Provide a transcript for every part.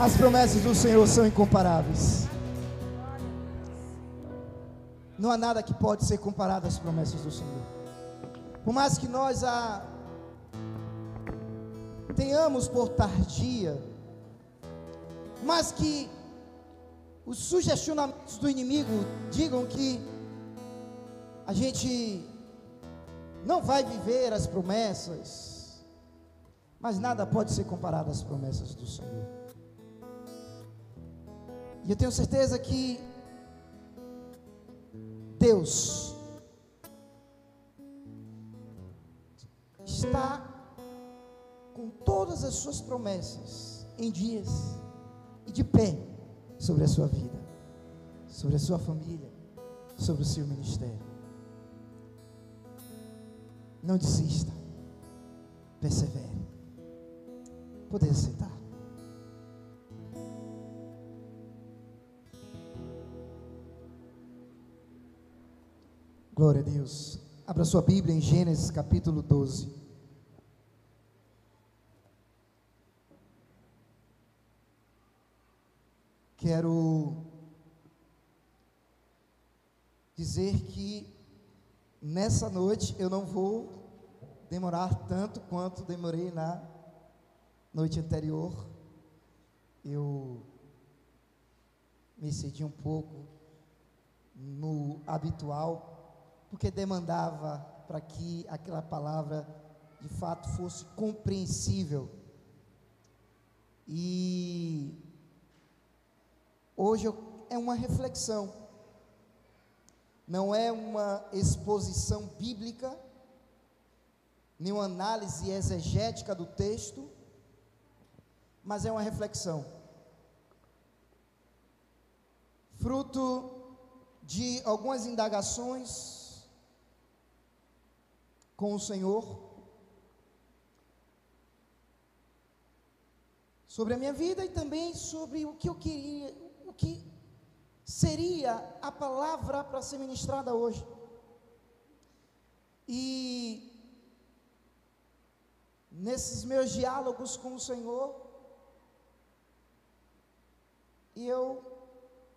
As promessas do Senhor são incomparáveis. Não há nada que pode ser comparado às promessas do Senhor. Por mais que nós a tenhamos por tardia, mas que os sugestionamentos do inimigo digam que a gente não vai viver as promessas, mas nada pode ser comparado às promessas do Senhor. E eu tenho certeza que Deus está com todas as suas promessas em dias e de pé sobre a sua vida, sobre a sua família, sobre o seu ministério. Não desista, persevere. Poder aceitar. Glória a Deus. Abra sua Bíblia em Gênesis capítulo 12. Quero dizer que nessa noite eu não vou demorar tanto quanto demorei na noite anterior. Eu me senti um pouco no habitual porque demandava para que aquela palavra de fato fosse compreensível. E hoje é uma reflexão, não é uma exposição bíblica, nem uma análise exegética do texto, mas é uma reflexão. Fruto de algumas indagações com o Senhor, sobre a minha vida e também sobre o que eu queria, o que seria a palavra para ser ministrada hoje. E nesses meus diálogos com o Senhor, e eu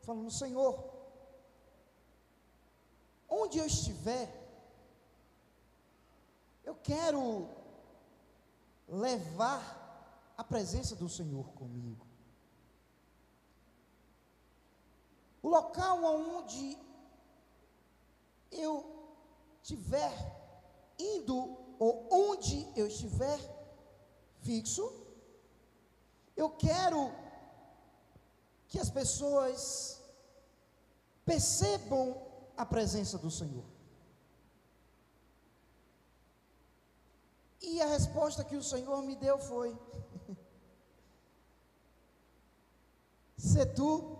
falando, Senhor, onde eu estiver, eu quero levar a presença do Senhor comigo. O local onde eu estiver indo ou onde eu estiver fixo, eu quero que as pessoas percebam a presença do Senhor. E a resposta que o Senhor me deu foi: Se tu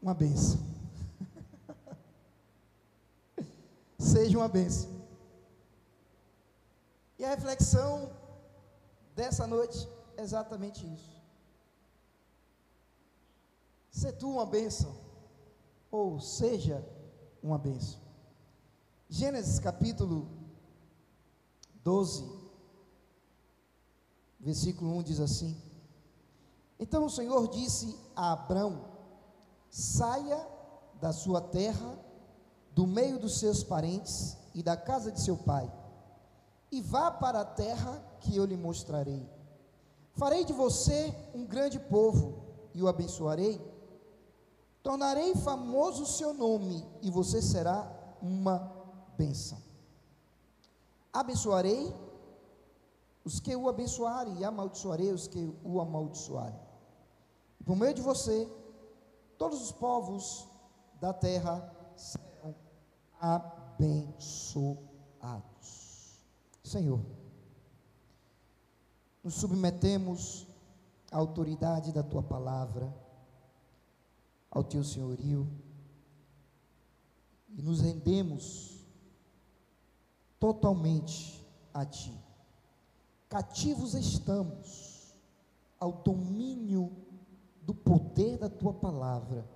uma benção. Seja uma benção. E a reflexão dessa noite é exatamente isso. Se tu uma benção, ou seja uma benção. Gênesis capítulo 12, Versículo 1 diz assim: Então o Senhor disse a Abrão: Saia da sua terra, do meio dos seus parentes e da casa de seu pai, e vá para a terra que eu lhe mostrarei. Farei de você um grande povo e o abençoarei. Tornarei famoso o seu nome e você será uma bênção. Abençoarei os que o abençoarem, e amaldiçoarei os que o amaldiçoarem. Por meio de você, todos os povos da terra serão abençoados. Senhor, nos submetemos à autoridade da tua palavra, ao teu senhorio, e nos rendemos totalmente a ti cativos estamos ao domínio do poder da tua palavra.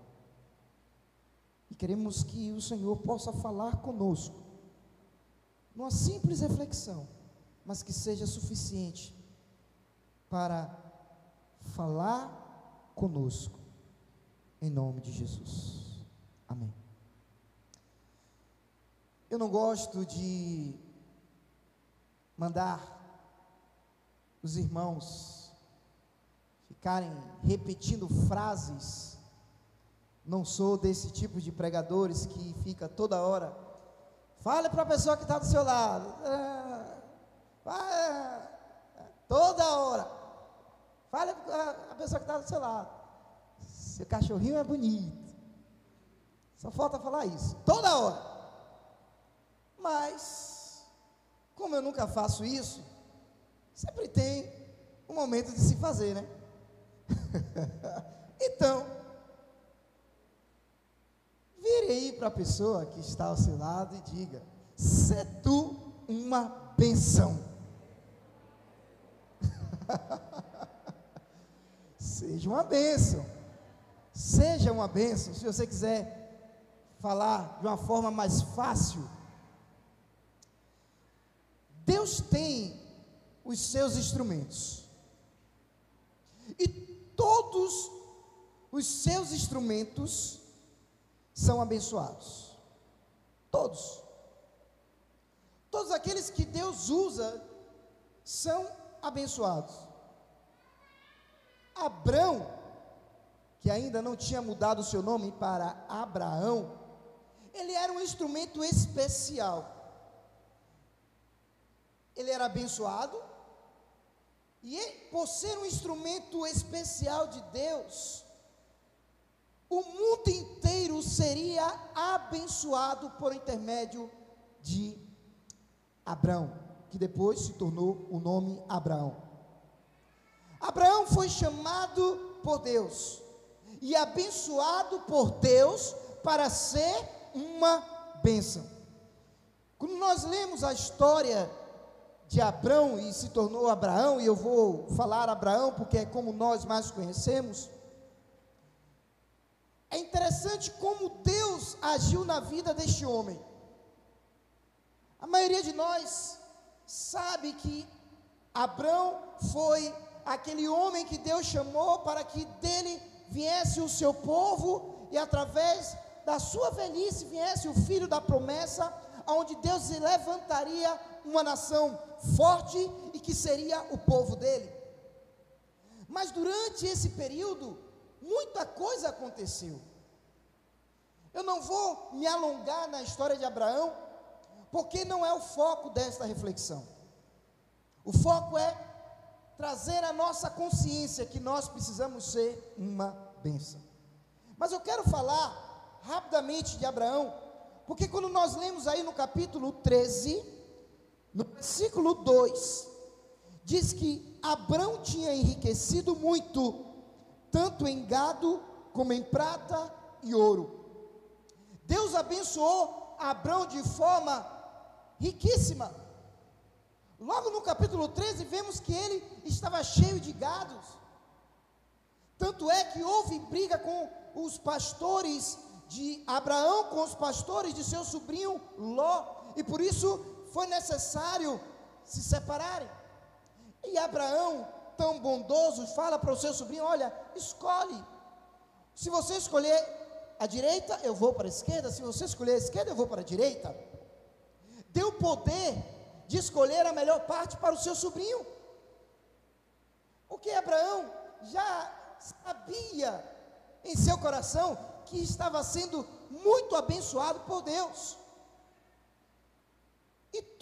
E queremos que o Senhor possa falar conosco, numa simples reflexão, mas que seja suficiente para falar conosco. Em nome de Jesus. Amém. Eu não gosto de mandar os irmãos ficarem repetindo frases. Não sou desse tipo de pregadores que fica toda hora. Fale para a pessoa que está do seu lado. É, toda hora. Fale para a pessoa que está do seu lado. Seu cachorrinho é bonito. Só falta falar isso. Toda hora. Mas, como eu nunca faço isso, sempre tem um momento de se fazer, né? então, vire aí para a pessoa que está ao seu lado e diga: Se tu uma benção. Seja uma benção. Seja uma benção. Se você quiser falar de uma forma mais fácil, Deus tem os seus instrumentos. E todos os seus instrumentos são abençoados. Todos. Todos aqueles que Deus usa são abençoados. Abrão, que ainda não tinha mudado o seu nome para Abraão, ele era um instrumento especial. Ele era abençoado, e por ser um instrumento especial de Deus, o mundo inteiro seria abençoado por intermédio de Abraão, que depois se tornou o nome Abraão. Abraão foi chamado por Deus e abençoado por Deus para ser uma bênção. Quando nós lemos a história de Abraão e se tornou Abraão, e eu vou falar Abraão porque é como nós mais conhecemos. É interessante como Deus agiu na vida deste homem. A maioria de nós sabe que Abraão foi aquele homem que Deus chamou para que dele viesse o seu povo e através da sua velhice viesse o filho da promessa, onde Deus levantaria uma nação forte e que seria o povo dele. Mas durante esse período, muita coisa aconteceu. Eu não vou me alongar na história de Abraão, porque não é o foco desta reflexão. O foco é trazer a nossa consciência que nós precisamos ser uma bênção. Mas eu quero falar rapidamente de Abraão, porque quando nós lemos aí no capítulo 13, no versículo 2, diz que Abrão tinha enriquecido muito, tanto em gado como em prata e ouro. Deus abençoou Abrão de forma riquíssima. Logo no capítulo 13, vemos que ele estava cheio de gados. Tanto é que houve briga com os pastores de Abraão, com os pastores de seu sobrinho Ló, e por isso foi necessário se separarem. E Abraão, tão bondoso, fala para o seu sobrinho: Olha, escolhe. Se você escolher a direita, eu vou para a esquerda. Se você escolher a esquerda, eu vou para a direita. Deu poder de escolher a melhor parte para o seu sobrinho. Porque Abraão já sabia em seu coração que estava sendo muito abençoado por Deus.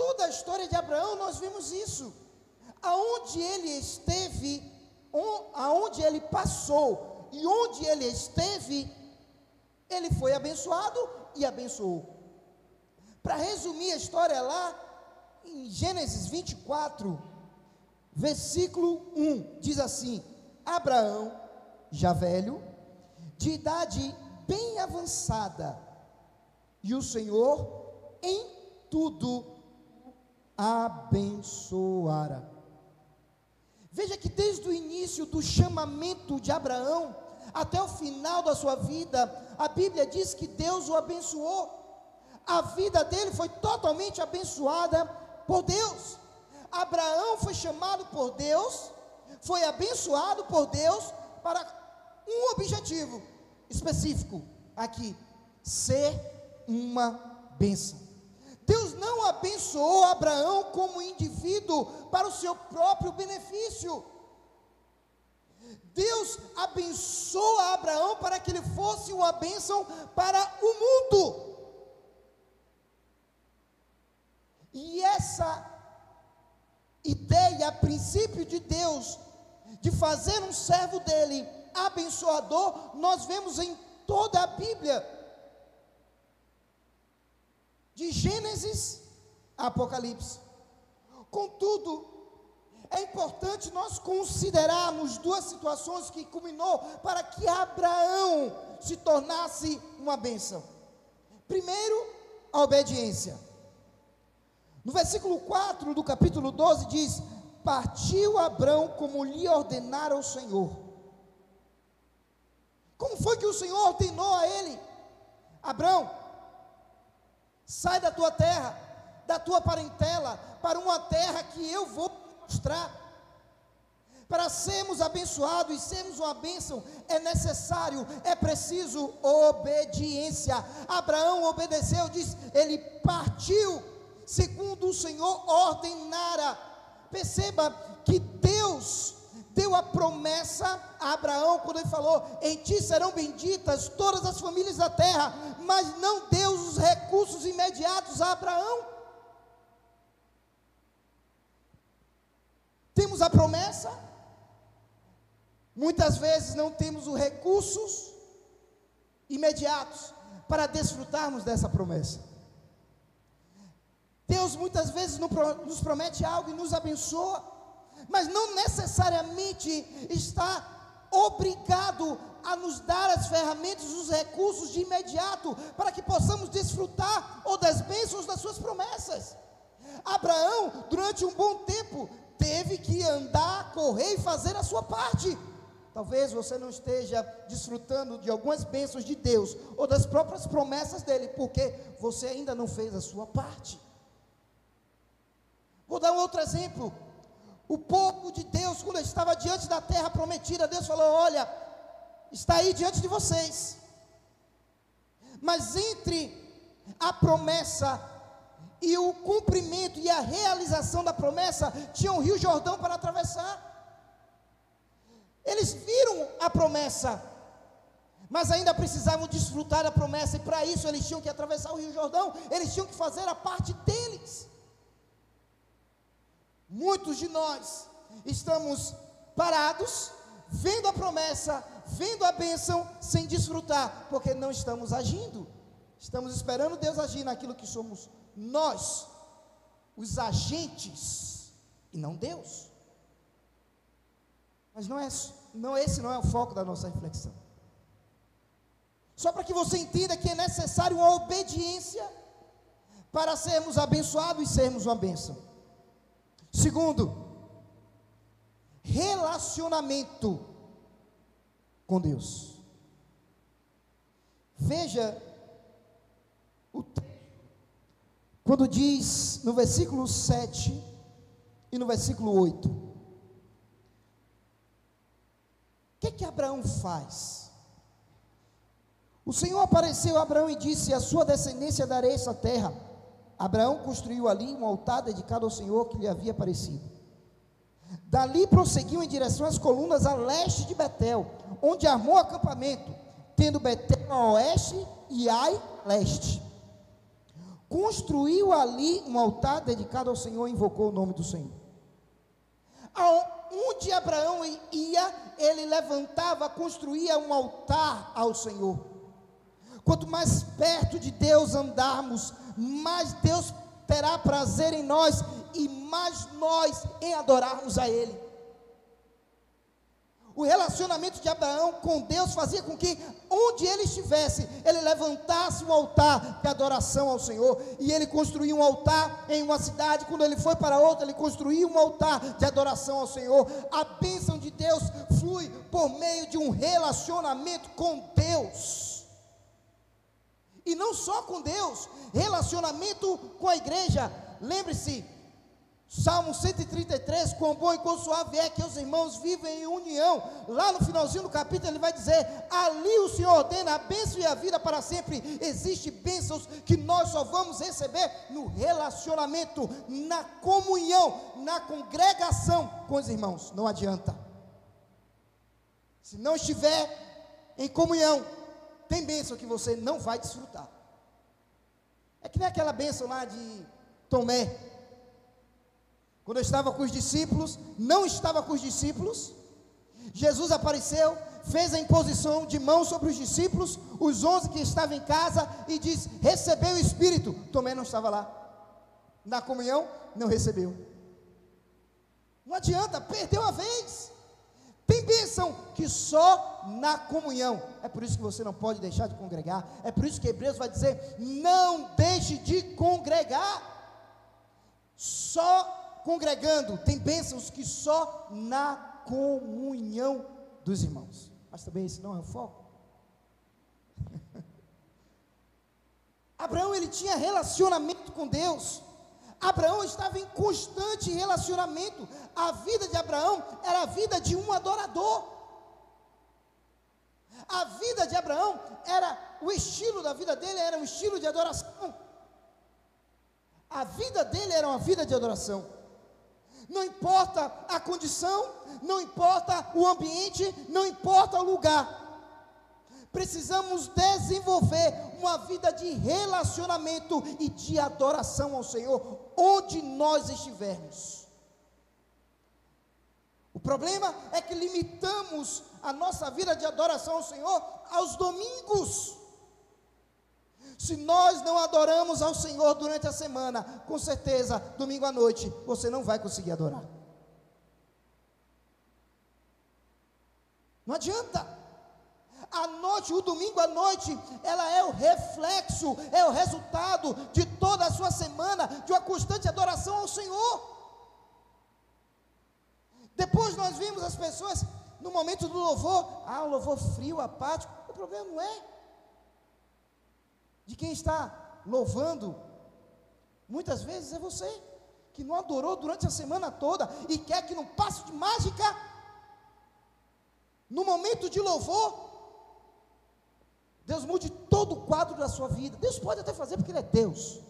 Toda a história de Abraão nós vimos isso. Aonde ele esteve, aonde ele passou e onde ele esteve, ele foi abençoado e abençoou. Para resumir a história lá, em Gênesis 24, versículo 1, diz assim: Abraão, já velho, de idade bem avançada, e o Senhor em tudo abençoara. Veja que desde o início do chamamento de Abraão até o final da sua vida, a Bíblia diz que Deus o abençoou. A vida dele foi totalmente abençoada por Deus. Abraão foi chamado por Deus, foi abençoado por Deus para objetivo específico aqui: ser uma bênção. Deus não abençoou Abraão como indivíduo para o seu próprio benefício. Deus abençoa Abraão para que ele fosse uma bênção para o mundo. E essa ideia, princípio de Deus, de fazer um servo dele abençoador, nós vemos em toda a Bíblia. De Gênesis a Apocalipse. Contudo, é importante nós considerarmos duas situações que culminou para que Abraão se tornasse uma bênção. Primeiro, a obediência. No versículo 4 do capítulo 12 diz: Partiu Abraão como lhe ordenara o Senhor. Como foi que o Senhor ordenou a ele? Abraão, sai da tua terra, da tua parentela, para uma terra que eu vou mostrar. Para sermos abençoados e sermos uma bênção, é necessário, é preciso obediência. Abraão obedeceu, diz, ele partiu, segundo o Senhor ordenara. Perceba que Deus deu a promessa a Abraão quando ele falou: Em ti serão benditas todas as famílias da terra, mas não deu os recursos imediatos a Abraão. Temos a promessa, muitas vezes não temos os recursos imediatos para desfrutarmos dessa promessa. Deus muitas vezes nos promete algo e nos abençoa, mas não necessariamente está obrigado a nos dar as ferramentas, os recursos de imediato, para que possamos desfrutar ou das bênçãos das suas promessas. Abraão, durante um bom tempo, teve que andar, correr e fazer a sua parte. Talvez você não esteja desfrutando de algumas bênçãos de Deus ou das próprias promessas dele, porque você ainda não fez a sua parte. Vou dar um outro exemplo. O povo de Deus, quando estava diante da terra prometida, Deus falou: Olha, está aí diante de vocês. Mas entre a promessa e o cumprimento e a realização da promessa, tinha o Rio Jordão para atravessar. Eles viram a promessa, mas ainda precisavam desfrutar da promessa, e para isso eles tinham que atravessar o Rio Jordão, eles tinham que fazer a parte deles. Muitos de nós estamos parados, vendo a promessa, vendo a bênção, sem desfrutar, porque não estamos agindo. Estamos esperando Deus agir naquilo que somos nós, os agentes, e não Deus. Mas não é, não esse não é o foco da nossa reflexão. Só para que você entenda que é necessário uma obediência para sermos abençoados e sermos uma bênção. Segundo, relacionamento com Deus. Veja o texto quando diz no versículo 7 e no versículo 8: O que que Abraão faz? O Senhor apareceu a Abraão e disse: A sua descendência darei essa terra. Abraão construiu ali um altar dedicado ao Senhor que lhe havia aparecido. Dali prosseguiu em direção às colunas a leste de Betel, onde armou acampamento, tendo Betel a oeste e Ai a leste construiu ali um altar dedicado ao Senhor e invocou o nome do Senhor. Onde Abraão ia, ele levantava, construía um altar ao Senhor. Quanto mais perto de Deus andarmos, mais Deus terá prazer em nós e mais nós em adorarmos a Ele. O relacionamento de Abraão com Deus fazia com que, onde ele estivesse, ele levantasse um altar de adoração ao Senhor. E ele construía um altar em uma cidade. Quando ele foi para outra, ele construía um altar de adoração ao Senhor. A bênção de Deus flui por meio de um relacionamento com Deus. E não só com Deus, relacionamento com a igreja. Lembre-se, Salmo 133, quão bom e quão suave é que os irmãos vivem em união. Lá no finalzinho do capítulo ele vai dizer: ali o Senhor ordena a bênção e a vida para sempre. Existem bênçãos que nós só vamos receber no relacionamento, na comunhão, na congregação com os irmãos. Não adianta. Se não estiver em comunhão, tem bênção que você não vai desfrutar. É que nem aquela bênção lá de Tomé quando eu estava com os discípulos, não estava com os discípulos, Jesus apareceu, fez a imposição de mão sobre os discípulos, os onze que estavam em casa, e diz: recebeu o Espírito. Tomé não estava lá. Na comunhão, não recebeu. Não adianta, perdeu a vez. Tem bênção que só na comunhão. É por isso que você não pode deixar de congregar. É por isso que Hebreus vai dizer: não deixe de congregar. Só congregando, tem bênçãos que só na comunhão dos irmãos. Mas também esse não é o foco. Abraão ele tinha relacionamento com Deus. Abraão estava em constante relacionamento. A vida de Abraão era a vida de um adorador. A vida de Abraão era o estilo da vida dele era um estilo de adoração. A vida dele era uma vida de adoração. Não importa a condição, não importa o ambiente, não importa o lugar. Precisamos desenvolver uma vida de relacionamento e de adoração ao Senhor, onde nós estivermos. O problema é que limitamos a nossa vida de adoração ao Senhor aos domingos. Se nós não adoramos ao Senhor durante a semana, com certeza, domingo à noite, você não vai conseguir adorar. Não adianta. A noite, o domingo à noite, ela é o reflexo, é o resultado de toda a sua semana, de uma constante adoração ao Senhor. Depois nós vimos as pessoas, no momento do louvor, ah, o louvor frio, apático, o problema não é de quem está louvando, muitas vezes é você, que não adorou durante a semana toda e quer que no passo de mágica, no momento de louvor, Deus mude todo o quadro da sua vida. Deus pode até fazer porque Ele é Deus.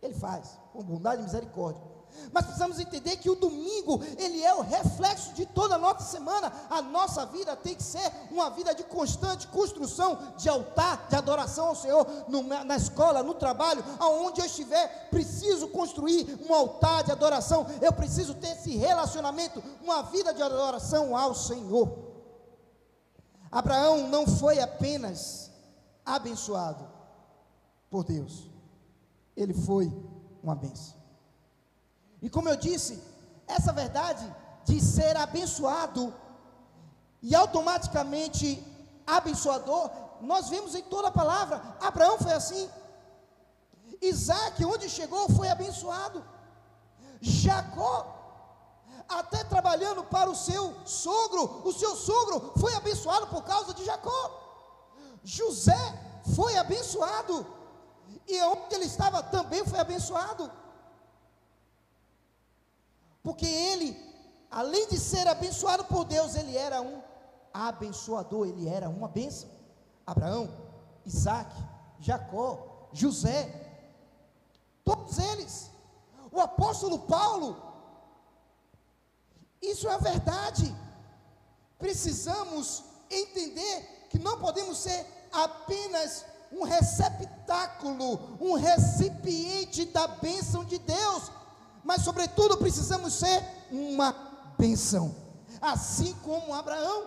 Ele faz, com bondade e misericórdia. Mas precisamos entender que o domingo, ele é o reflexo de toda a nossa semana. A nossa vida tem que ser uma vida de constante construção de altar, de adoração ao Senhor, no, na escola, no trabalho, aonde eu estiver, preciso construir um altar de adoração. Eu preciso ter esse relacionamento, uma vida de adoração ao Senhor. Abraão não foi apenas abençoado por Deus, ele foi uma bênção. E como eu disse, essa verdade de ser abençoado e automaticamente abençoador, nós vemos em toda a palavra. Abraão foi assim. Isaac, onde chegou, foi abençoado. Jacó, até trabalhando para o seu sogro, o seu sogro foi abençoado por causa de Jacó. José foi abençoado, e onde ele estava também foi abençoado porque ele, além de ser abençoado por Deus, ele era um abençoador, ele era uma bênção. Abraão, Isaac, Jacó, José, todos eles. O apóstolo Paulo, isso é verdade. Precisamos entender que não podemos ser apenas um receptáculo, um recipiente da bênção de Deus, mas, sobretudo, precisamos ser uma benção, assim como Abraão,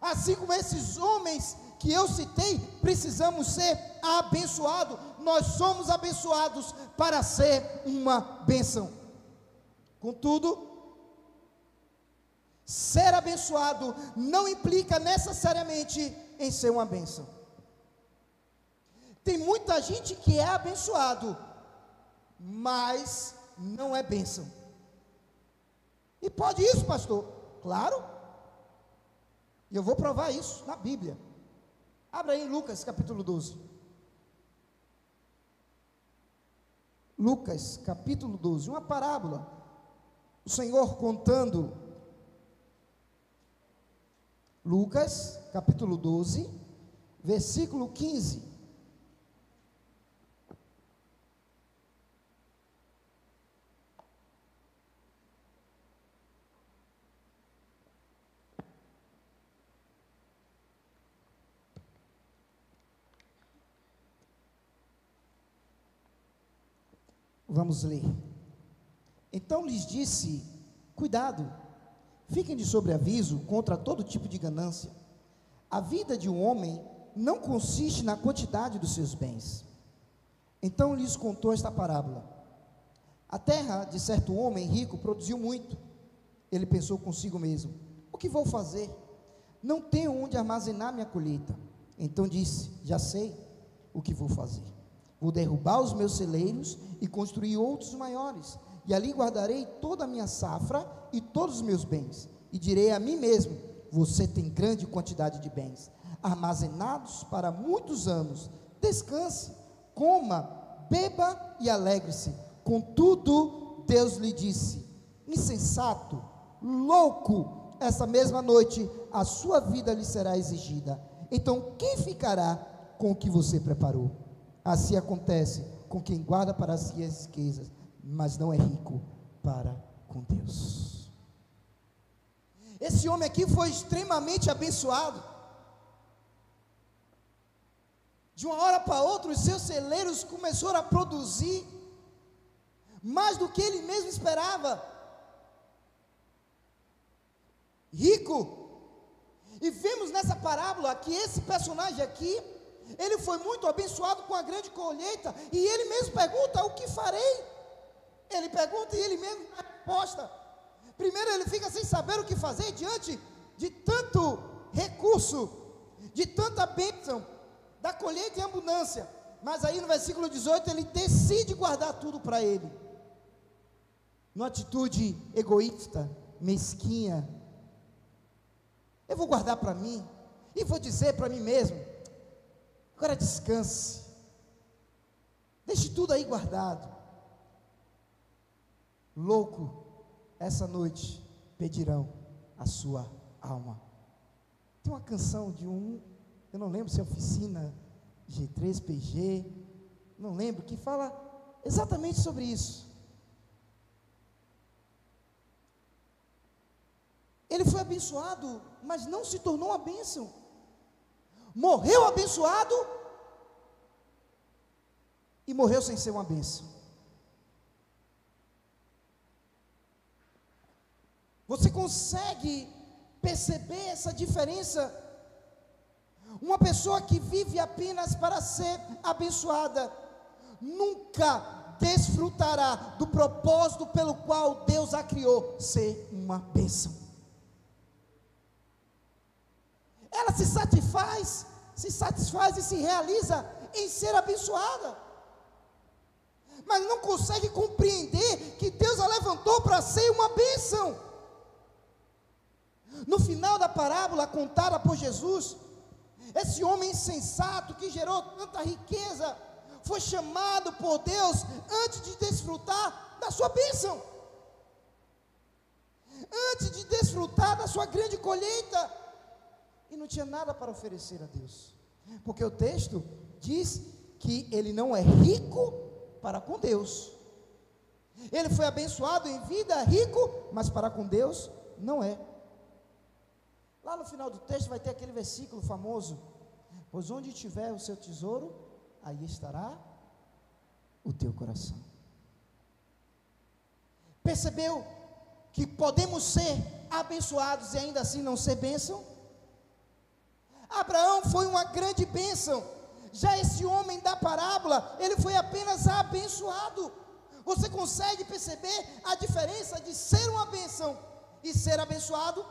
assim como esses homens que eu citei, precisamos ser abençoados. Nós somos abençoados para ser uma bênção. Contudo, ser abençoado não implica necessariamente em ser uma bênção. Tem muita gente que é abençoado, mas não é bênção. E pode isso, pastor? Claro. E eu vou provar isso na Bíblia. Abra aí Lucas capítulo 12. Lucas capítulo 12, uma parábola. O Senhor contando. Lucas capítulo 12, versículo 15. Vamos ler. Então lhes disse: Cuidado, fiquem de sobreaviso contra todo tipo de ganância. A vida de um homem não consiste na quantidade dos seus bens. Então lhes contou esta parábola. A terra de certo homem rico produziu muito. Ele pensou consigo mesmo: O que vou fazer? Não tenho onde armazenar minha colheita. Então disse: Já sei o que vou fazer. Vou derrubar os meus celeiros e construir outros maiores, e ali guardarei toda a minha safra e todos os meus bens. E direi a mim mesmo: Você tem grande quantidade de bens, armazenados para muitos anos. Descanse, coma, beba e alegre-se. Contudo, Deus lhe disse: Insensato, louco, essa mesma noite a sua vida lhe será exigida. Então, quem ficará com o que você preparou? Assim acontece com quem guarda para si as riquezas, mas não é rico para com Deus. Esse homem aqui foi extremamente abençoado. De uma hora para outra, os seus celeiros começaram a produzir mais do que ele mesmo esperava. Rico. E vemos nessa parábola que esse personagem aqui ele foi muito abençoado com a grande colheita, e ele mesmo pergunta: O que farei? Ele pergunta e ele mesmo dá resposta. Primeiro, ele fica sem saber o que fazer diante de tanto recurso, de tanta bênção, da colheita em abundância. Mas aí no versículo 18, ele decide guardar tudo para ele. Numa atitude egoísta, mesquinha. Eu vou guardar para mim, e vou dizer para mim mesmo: Agora descanse. Deixe tudo aí guardado. Louco, essa noite pedirão a sua alma. Tem uma canção de um, eu não lembro se é oficina G3PG, não lembro, que fala exatamente sobre isso. Ele foi abençoado, mas não se tornou uma bênção morreu abençoado e morreu sem ser uma bênção. Você consegue perceber essa diferença? Uma pessoa que vive apenas para ser abençoada, nunca desfrutará do propósito pelo qual Deus a criou ser uma bênção. ela se satisfaz, se satisfaz e se realiza em ser abençoada. Mas não consegue compreender que Deus a levantou para ser uma bênção. No final da parábola contada por Jesus, esse homem insensato que gerou tanta riqueza, foi chamado por Deus antes de desfrutar da sua bênção, antes de desfrutar da sua grande colheita e não tinha nada para oferecer a Deus. Porque o texto diz que ele não é rico para com Deus. Ele foi abençoado em vida, rico, mas para com Deus não é. Lá no final do texto vai ter aquele versículo famoso: Pois onde tiver o seu tesouro, aí estará o teu coração. Percebeu que podemos ser abençoados e ainda assim não ser bênção? Abraão foi uma grande bênção. Já esse homem da parábola, ele foi apenas abençoado. Você consegue perceber a diferença de ser uma bênção e ser abençoado?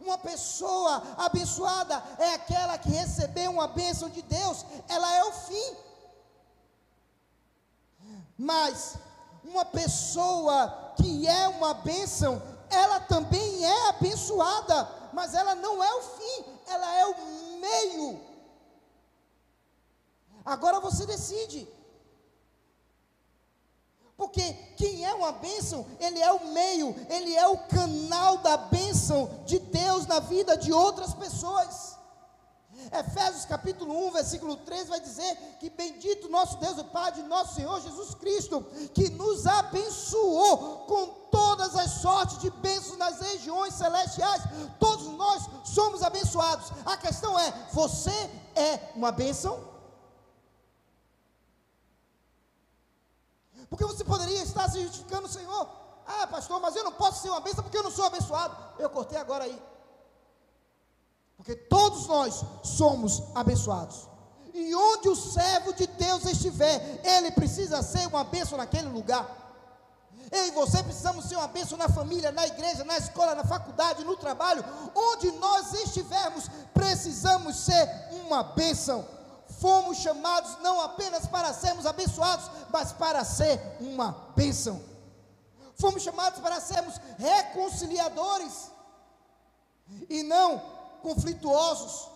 Uma pessoa abençoada é aquela que recebeu uma bênção de Deus, ela é o fim. Mas uma pessoa que é uma bênção, ela também é abençoada, mas ela não é o fim, ela é o meio. Agora você decide. Porque quem é uma bênção, ele é o meio, ele é o canal da bênção de Deus na vida de outras pessoas. Efésios capítulo 1, versículo 3 vai dizer que bendito nosso Deus, o Pai de nosso Senhor Jesus Cristo, que nos abençoou com todas as sortes de bênçãos nas regiões celestiais. Todos nós somos abençoados. A questão é: você é uma bênção? Porque você poderia estar se justificando, Senhor. Ah, pastor, mas eu não posso ser uma bênção porque eu não sou abençoado. Eu cortei agora aí. Porque todos nós somos abençoados. E onde o servo de Deus estiver, ele precisa ser uma bênção naquele lugar. Eu e você precisamos ser uma bênção na família, na igreja, na escola, na faculdade, no trabalho. Onde nós estivermos, precisamos ser uma bênção. Fomos chamados não apenas para sermos abençoados, mas para ser uma bênção. Fomos chamados para sermos reconciliadores e não conflituosos.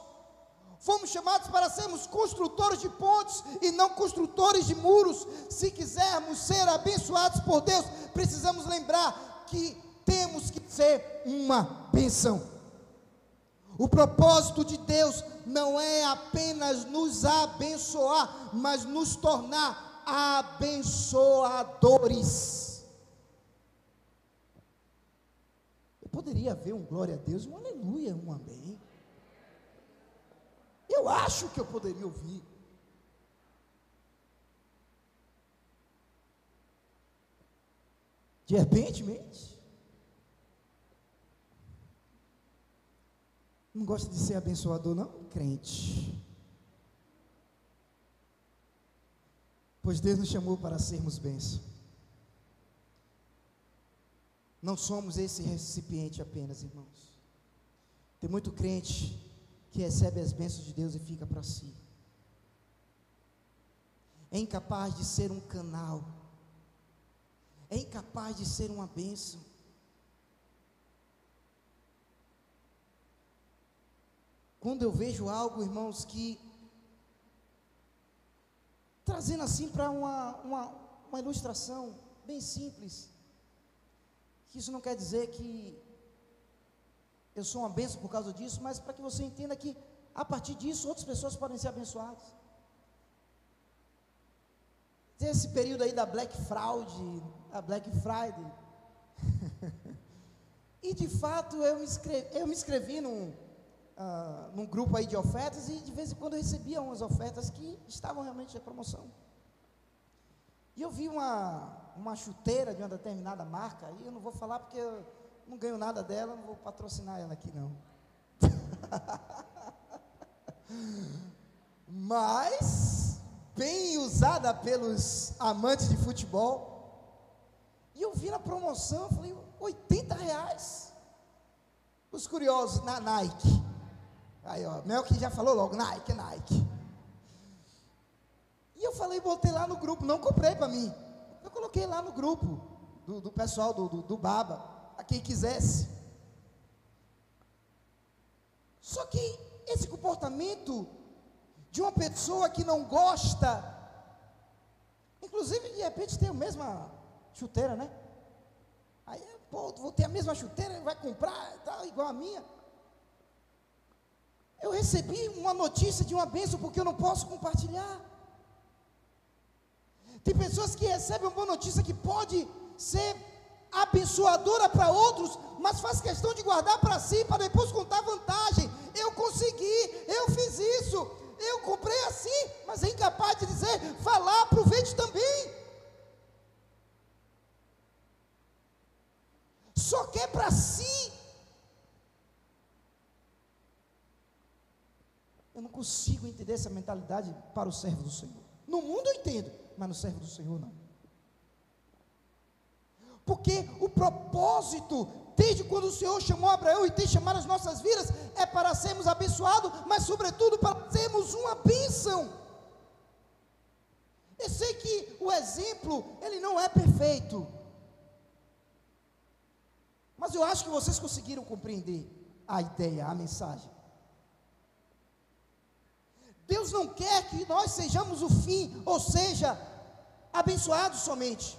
Fomos chamados para sermos construtores de pontes e não construtores de muros. Se quisermos ser abençoados por Deus, precisamos lembrar que temos que ser uma bênção. O propósito de Deus não é apenas nos abençoar, mas nos tornar abençoadores. poderia haver um glória a Deus, um aleluia, um amém. Eu acho que eu poderia ouvir. De repente, não gosta de ser abençoador, não? Crente. Pois Deus nos chamou para sermos bênçãos. Não somos esse recipiente apenas, irmãos. Tem muito crente que recebe as bênçãos de Deus e fica para si. É incapaz de ser um canal. É incapaz de ser uma bênção. Quando eu vejo algo, irmãos, que trazendo assim para uma, uma, uma ilustração bem simples que isso não quer dizer que eu sou uma bênção por causa disso, mas para que você entenda que a partir disso outras pessoas podem ser abençoadas. Tem esse período aí da Black Fraud, a Black Friday. e de fato eu me inscrevi, eu me num, uh, num grupo aí de ofertas e de vez em quando eu recebia umas ofertas que estavam realmente em promoção. E eu vi uma, uma chuteira de uma determinada marca, e eu não vou falar porque eu não ganho nada dela, não vou patrocinar ela aqui não. Mas, bem usada pelos amantes de futebol. E eu vi na promoção, falei, 80 reais. Os curiosos, na Nike. Aí, ó, Mel que já falou logo, Nike, Nike. E eu falei, botei lá no grupo, não comprei para mim. Eu coloquei lá no grupo do, do pessoal do, do, do Baba, a quem quisesse. Só que esse comportamento de uma pessoa que não gosta, inclusive de repente tem a mesma chuteira, né? Aí, pô, vou ter a mesma chuteira, vai comprar, tá igual a minha. Eu recebi uma notícia de uma bênção porque eu não posso compartilhar. Tem pessoas que recebem uma boa notícia que pode ser abençoadora para outros, mas faz questão de guardar para si, para depois contar vantagem. Eu consegui, eu fiz isso, eu comprei assim, mas é incapaz de dizer, falar, aproveite também. Só quer para si. Eu não consigo entender essa mentalidade para o servo do Senhor. No mundo eu entendo mas no servo do Senhor não. Porque o propósito, desde quando o Senhor chamou Abraão e tem chamado as nossas vidas, é para sermos abençoados, mas sobretudo para sermos uma bênção. Eu sei que o exemplo, ele não é perfeito. Mas eu acho que vocês conseguiram compreender a ideia, a mensagem. Deus não quer que nós sejamos o fim, ou seja, abençoados somente.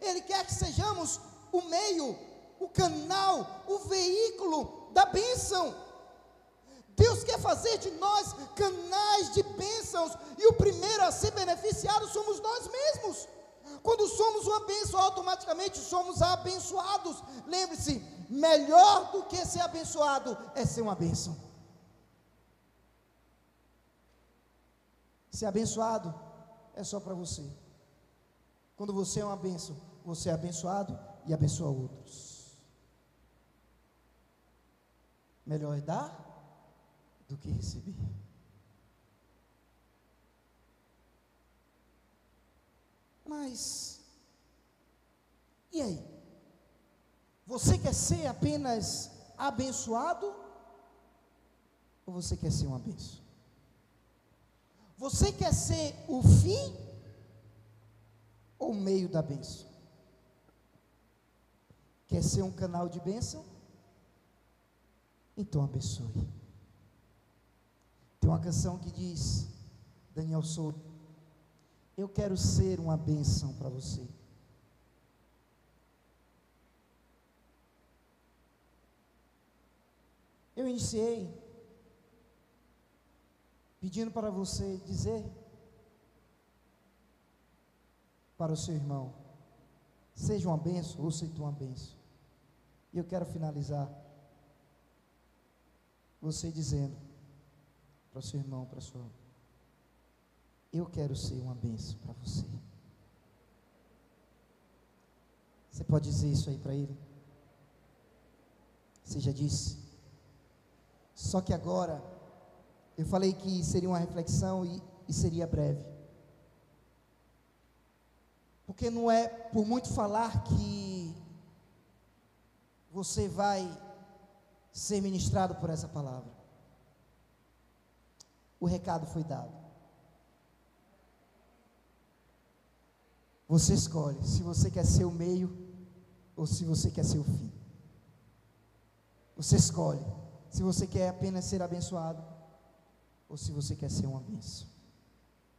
Ele quer que sejamos o meio, o canal, o veículo da bênção. Deus quer fazer de nós canais de bênçãos, e o primeiro a ser beneficiado somos nós mesmos. Quando somos uma bênção, automaticamente somos abençoados. Lembre-se, melhor do que ser abençoado é ser uma bênção. Ser abençoado é só para você. Quando você é uma bênção, você é abençoado e abençoa outros. Melhor é dar do que receber. Mas, e aí? Você quer ser apenas abençoado? Ou você quer ser uma bênção? Você quer ser o fim ou o meio da bênção? Quer ser um canal de bênção? Então abençoe. Tem uma canção que diz, Daniel Souza, eu quero ser uma bênção para você. Eu iniciei pedindo para você dizer para o seu irmão: seja uma benção ou seja uma benção. E eu quero finalizar você dizendo para o seu irmão, para a sua. Eu quero ser uma benção para você. Você pode dizer isso aí para ele? Você já disse? Só que agora, eu falei que seria uma reflexão e, e seria breve. Porque não é por muito falar que você vai ser ministrado por essa palavra o recado foi dado. Você escolhe se você quer ser o meio ou se você quer ser o fim. Você escolhe se você quer apenas ser abençoado ou se você quer ser uma bênção.